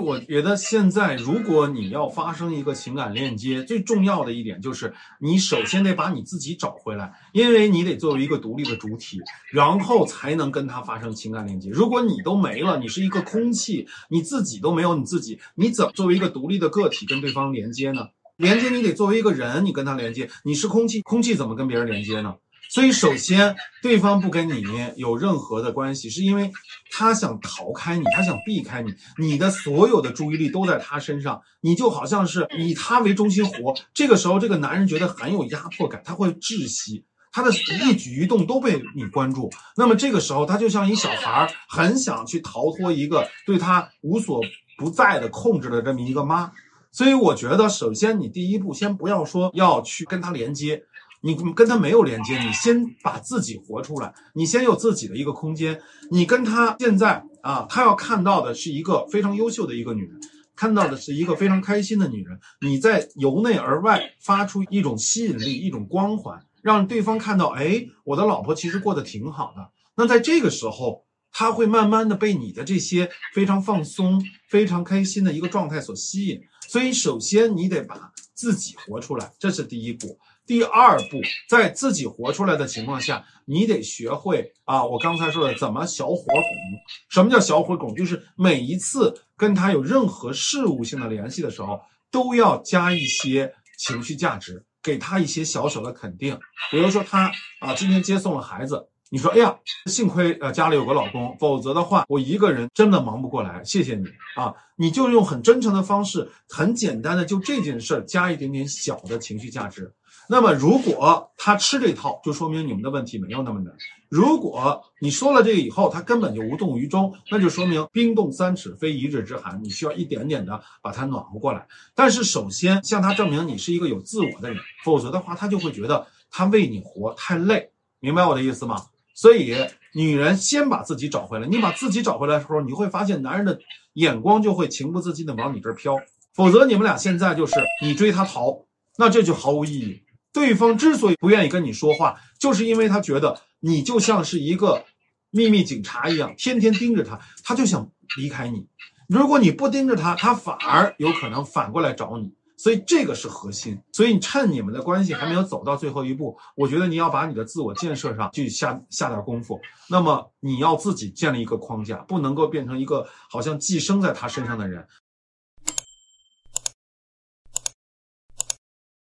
我觉得现在，如果你要发生一个情感链接，最重要的一点就是你首先得把你自己找回来，因为你得作为一个独立的主体，然后才能跟他发生情感链接。如果你都没了，你是一个空气，你自己都没有你自己，你怎么作为一个独立的个体跟对方连接呢？连接你得作为一个人，你跟他连接，你是空气，空气怎么跟别人连接呢？所以，首先，对方不跟你有任何的关系，是因为他想逃开你，他想避开你，你的所有的注意力都在他身上，你就好像是以他为中心活。这个时候，这个男人觉得很有压迫感，他会窒息，他的一举一动都被你关注。那么，这个时候，他就像一小孩，很想去逃脱一个对他无所不在的控制的这么一个妈。所以，我觉得，首先，你第一步，先不要说要去跟他连接。你跟他没有连接，你先把自己活出来，你先有自己的一个空间。你跟他现在啊，他要看到的是一个非常优秀的一个女人，看到的是一个非常开心的女人。你在由内而外发出一种吸引力，一种光环，让对方看到，哎，我的老婆其实过得挺好的。那在这个时候，他会慢慢的被你的这些非常放松、非常开心的一个状态所吸引。所以，首先你得把自己活出来，这是第一步。第二步，在自己活出来的情况下，你得学会啊，我刚才说的怎么小火拱。什么叫小火拱？就是每一次跟他有任何事物性的联系的时候，都要加一些情绪价值，给他一些小小的肯定。比如说他啊，今天接送了孩子，你说，哎呀，幸亏呃家里有个老公，否则的话我一个人真的忙不过来。谢谢你啊，你就用很真诚的方式，很简单的就这件事儿加一点点小的情绪价值。那么，如果他吃这套，就说明你们的问题没有那么难。如果你说了这个以后，他根本就无动于衷，那就说明冰冻三尺非一日之寒，你需要一点点的把他暖和过来。但是，首先向他证明你是一个有自我的人，否则的话，他就会觉得他为你活太累。明白我的意思吗？所以，女人先把自己找回来。你把自己找回来的时候，你会发现男人的眼光就会情不自禁的往你这儿飘。否则，你们俩现在就是你追他逃，那这就毫无意义。对方之所以不愿意跟你说话，就是因为他觉得你就像是一个秘密警察一样，天天盯着他，他就想离开你。如果你不盯着他，他反而有可能反过来找你。所以这个是核心。所以你趁你们的关系还没有走到最后一步，我觉得你要把你的自我建设上去下下点功夫。那么你要自己建立一个框架，不能够变成一个好像寄生在他身上的人。